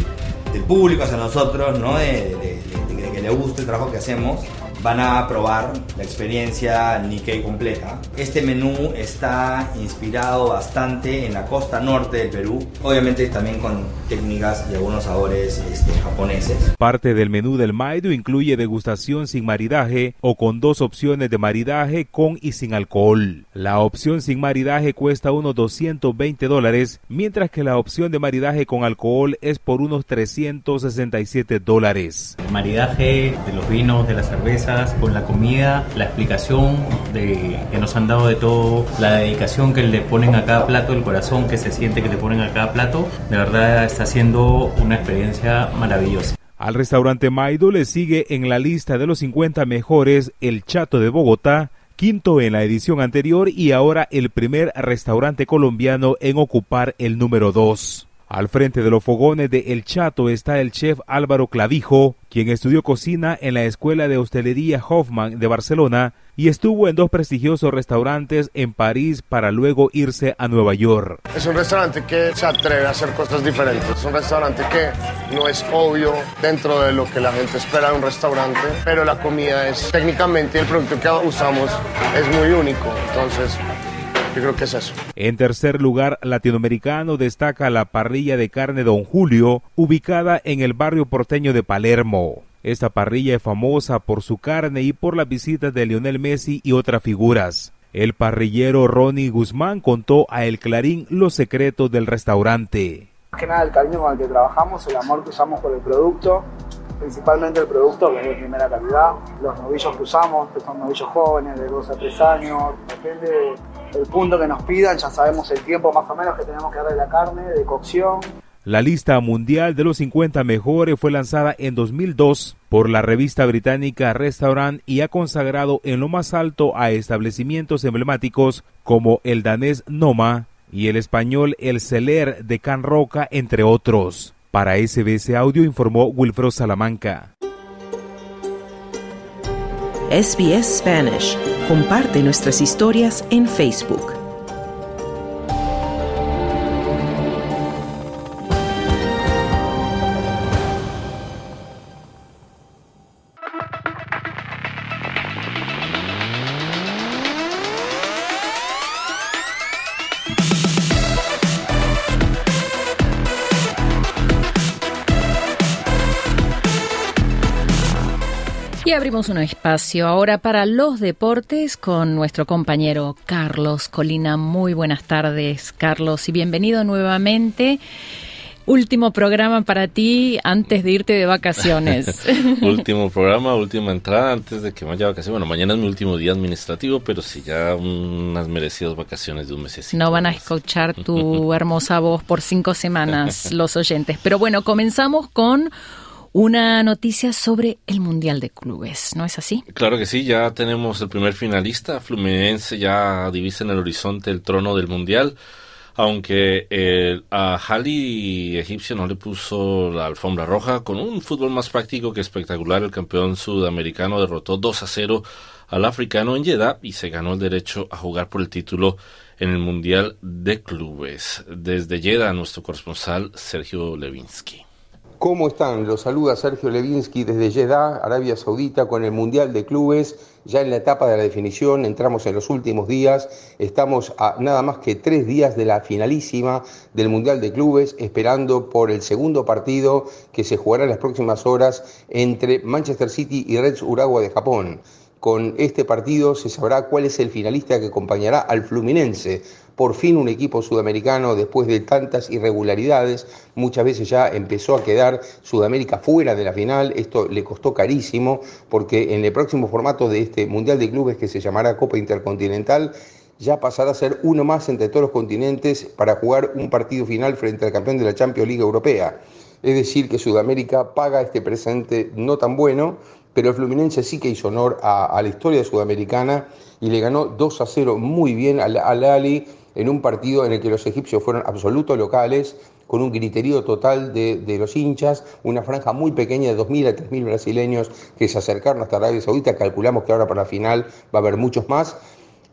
del, público hacia nosotros, ¿no? de, de que le guste el trabajo que hacemos van a probar la experiencia Nikkei completa. Este menú está inspirado bastante en la costa norte del Perú, obviamente también con técnicas y algunos sabores este, japoneses. Parte del menú del Maido incluye degustación sin maridaje o con dos opciones de maridaje con y sin alcohol. La opción sin maridaje cuesta unos 220 dólares, mientras que la opción de maridaje con alcohol es por unos 367 dólares. El maridaje de los vinos, de la cerveza, con la comida, la explicación de, que nos han dado de todo, la dedicación que le ponen a cada plato, el corazón que se siente que le ponen a cada plato, de verdad está siendo una experiencia maravillosa. Al restaurante Maido le sigue en la lista de los 50 mejores el Chato de Bogotá, quinto en la edición anterior y ahora el primer restaurante colombiano en ocupar el número 2. Al frente de los fogones de El Chato está el chef Álvaro Clavijo, quien estudió cocina en la Escuela de Hostelería Hoffman de Barcelona y estuvo en dos prestigiosos restaurantes en París para luego irse a Nueva York. Es un restaurante que se atreve a hacer cosas diferentes. Es un restaurante que no es obvio dentro de lo que la gente espera de un restaurante, pero la comida es técnicamente el producto que usamos es muy único. Entonces, creo que es eso. En tercer lugar, latinoamericano destaca la parrilla de carne Don Julio, ubicada en el barrio porteño de Palermo. Esta parrilla es famosa por su carne y por las visitas de Lionel Messi y otras figuras. El parrillero Ronnie Guzmán contó a El Clarín los secretos del restaurante. Más que nada el cariño con el que trabajamos, el amor que usamos por el producto, principalmente el producto que es de primera calidad, los novillos que usamos, que son novillos jóvenes de 2 a 3 años, depende del punto que nos pidan, ya sabemos el tiempo más o menos que tenemos que darle la carne de cocción. La lista mundial de los 50 mejores fue lanzada en 2002 por la revista británica Restaurant y ha consagrado en lo más alto a establecimientos emblemáticos como el danés Noma y el español El Celer de Can Roca, entre otros. Para SBS Audio informó Wilfredo Salamanca. SBS Spanish. Comparte nuestras historias en Facebook. Abrimos un espacio ahora para los deportes con nuestro compañero Carlos Colina. Muy buenas tardes, Carlos, y bienvenido nuevamente. Último programa para ti antes de irte de vacaciones. (laughs) último programa, última entrada antes de que vaya a vacaciones. Bueno, mañana es mi último día administrativo, pero sí ya unas merecidas vacaciones de un mes. No van a escuchar tu (laughs) hermosa voz por cinco semanas (laughs) los oyentes. Pero bueno, comenzamos con una noticia sobre el Mundial de Clubes, ¿no es así? Claro que sí, ya tenemos el primer finalista, Fluminense ya divisa en el horizonte el trono del Mundial, aunque eh, a Hali egipcio no le puso la alfombra roja, con un fútbol más práctico que espectacular, el campeón sudamericano derrotó 2 a 0 al africano en Jeddah y se ganó el derecho a jugar por el título en el Mundial de Clubes. Desde Jeddah, nuestro corresponsal Sergio Levinsky. ¿Cómo están? Los saluda Sergio Levinsky desde Jeddah, Arabia Saudita, con el Mundial de Clubes. Ya en la etapa de la definición, entramos en los últimos días. Estamos a nada más que tres días de la finalísima del Mundial de Clubes, esperando por el segundo partido que se jugará en las próximas horas entre Manchester City y Reds Urawa de Japón. Con este partido se sabrá cuál es el finalista que acompañará al Fluminense. Por fin un equipo sudamericano, después de tantas irregularidades, muchas veces ya empezó a quedar Sudamérica fuera de la final. Esto le costó carísimo porque en el próximo formato de este Mundial de Clubes que se llamará Copa Intercontinental, ya pasará a ser uno más entre todos los continentes para jugar un partido final frente al campeón de la Champions League Europea. Es decir, que Sudamérica paga este presente no tan bueno pero el Fluminense sí que hizo honor a, la historia sudamericana y le ganó 2 a 0 muy bien al, Ali en un partido en el que los egipcios fueron absolutos locales, con un griterío total de, los hinchas, una franja muy pequeña de 2.000 a 3.000 brasileños que se acercaron hasta Arabia Saudita, calculamos que ahora para la final va a haber muchos más,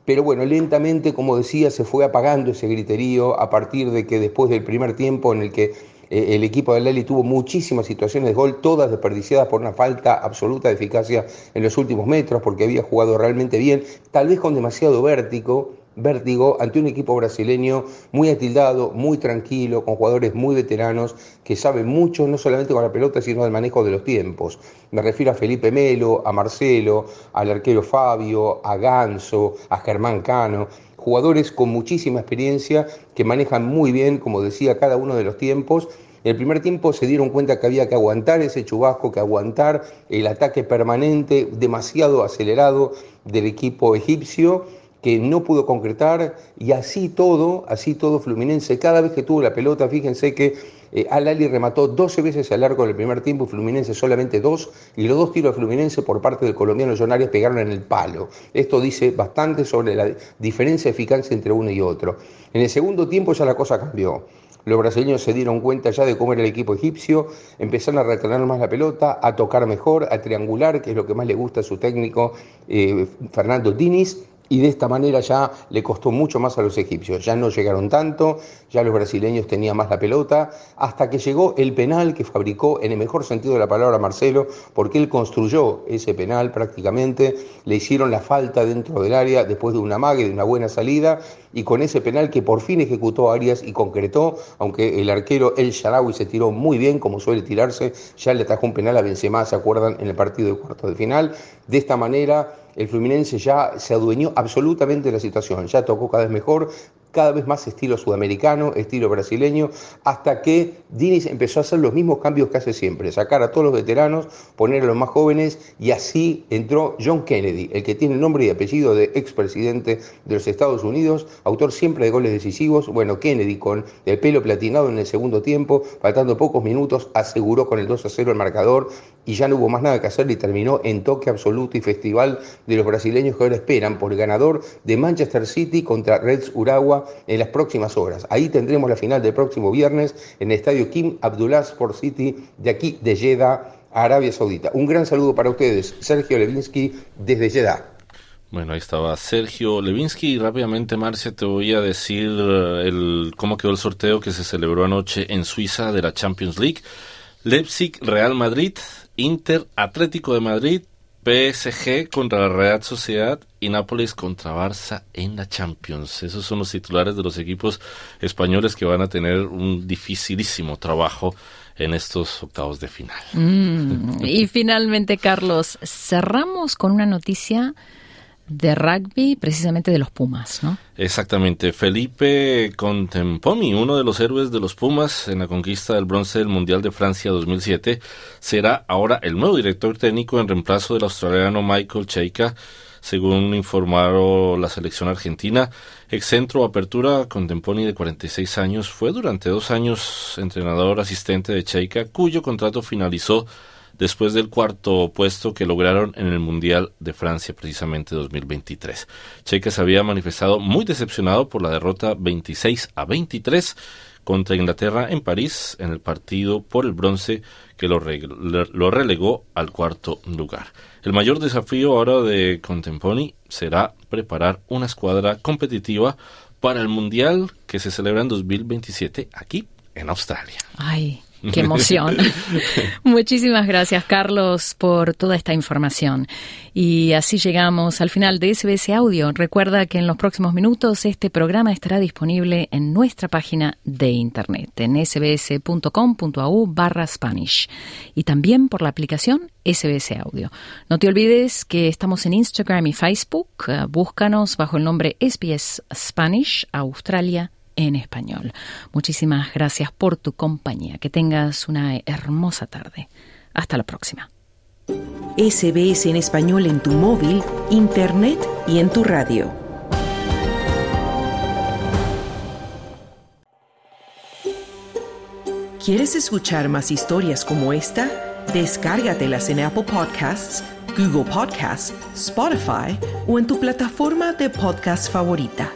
pero bueno, lentamente, como decía, se fue apagando ese griterío a partir de que después del primer tiempo en el que eh, el equipo de Lely tuvo muchísimas situaciones de gol, todas desperdiciadas por una falta absoluta de eficacia en los últimos metros, porque había jugado realmente bien, tal vez con demasiado vértigo, vértigo ante un equipo brasileño muy atildado, muy tranquilo, con jugadores muy veteranos que saben mucho, no solamente con la pelota, sino del manejo de los tiempos. Me refiero a Felipe Melo, a Marcelo, al arquero Fabio, a Ganso, a Germán Cano jugadores con muchísima experiencia que manejan muy bien, como decía, cada uno de los tiempos. El primer tiempo se dieron cuenta que había que aguantar ese chubasco, que aguantar el ataque permanente, demasiado acelerado del equipo egipcio que no pudo concretar y así todo, así todo Fluminense, cada vez que tuvo la pelota, fíjense que eh, Al-Ali remató 12 veces al largo del primer tiempo, Fluminense solamente dos, y los dos tiros de Fluminense por parte del colombiano John Arias pegaron en el palo. Esto dice bastante sobre la diferencia de eficacia entre uno y otro. En el segundo tiempo ya la cosa cambió. Los brasileños se dieron cuenta ya de cómo era el equipo egipcio, empezaron a retener más la pelota, a tocar mejor, a triangular, que es lo que más le gusta a su técnico eh, Fernando Diniz, y de esta manera ya le costó mucho más a los egipcios. Ya no llegaron tanto, ya los brasileños tenían más la pelota, hasta que llegó el penal que fabricó en el mejor sentido de la palabra Marcelo, porque él construyó ese penal prácticamente, le hicieron la falta dentro del área después de una mague, de una buena salida, y con ese penal que por fin ejecutó Arias y concretó, aunque el arquero El Sharawi se tiró muy bien, como suele tirarse, ya le trajo un penal a Benzema, ¿se acuerdan? En el partido de cuarto de final. De esta manera el Fluminense ya se adueñó absolutamente de la situación, ya tocó cada vez mejor, cada vez más estilo sudamericano, estilo brasileño, hasta que Diniz empezó a hacer los mismos cambios que hace siempre, sacar a todos los veteranos, poner a los más jóvenes, y así entró John Kennedy, el que tiene nombre y apellido de expresidente de los Estados Unidos, autor siempre de goles decisivos. Bueno, Kennedy con el pelo platinado en el segundo tiempo, faltando pocos minutos, aseguró con el 2 a 0 el marcador y ya no hubo más nada que hacer y terminó en toque absoluto y festival de los brasileños que ahora esperan por el ganador de Manchester City contra Reds En las próximas horas. Ahí tendremos la final del próximo viernes en el estadio Kim Abdullah Sport City de aquí de Jeddah, Arabia Saudita. Un gran saludo para ustedes, Sergio Levinsky desde Jeddah. Bueno, ahí estaba Sergio Levinsky y rápidamente, Marcia, te voy a decir eh, el, cómo quedó el sorteo que se celebró anoche en Suiza de la Champions League. Leipzig, Real Madrid, Inter, Atlético de Madrid, PSG contra la Real Sociedad y Nápoles contra Barça en la Champions. Esos son los titulares de los equipos españoles que van a tener un dificilísimo trabajo en estos octavos de final. Mm, y finalmente, Carlos, cerramos con una noticia de rugby, precisamente de los Pumas, ¿no? Exactamente. Felipe Contemponi, uno de los héroes de los Pumas en la conquista del bronce del Mundial de Francia 2007, será ahora el nuevo director técnico en reemplazo del australiano Michael Cheika, según informaron la selección argentina. Excentro Apertura Contemponi, de 46 años, fue durante dos años entrenador asistente de Cheika, cuyo contrato finalizó después del cuarto puesto que lograron en el Mundial de Francia precisamente 2023. Cheika se había manifestado muy decepcionado por la derrota 26 a 23 contra Inglaterra en París en el partido por el bronce que lo, lo relegó al cuarto lugar. El mayor desafío ahora de Contemponi será preparar una escuadra competitiva para el Mundial que se celebra en 2027 aquí en Australia. Ay, Qué emoción. (laughs) Muchísimas gracias, Carlos, por toda esta información. Y así llegamos al final de SBS Audio. Recuerda que en los próximos minutos este programa estará disponible en nuestra página de internet, en sbs.com.au barra Spanish, y también por la aplicación SBS Audio. No te olvides que estamos en Instagram y Facebook. Búscanos bajo el nombre SBS Spanish Australia en español. Muchísimas gracias por tu compañía. Que tengas una hermosa tarde. Hasta la próxima. SBS en español en tu móvil, internet y en tu radio. ¿Quieres escuchar más historias como esta? Descárgatelas en Apple Podcasts, Google Podcasts, Spotify o en tu plataforma de podcast favorita.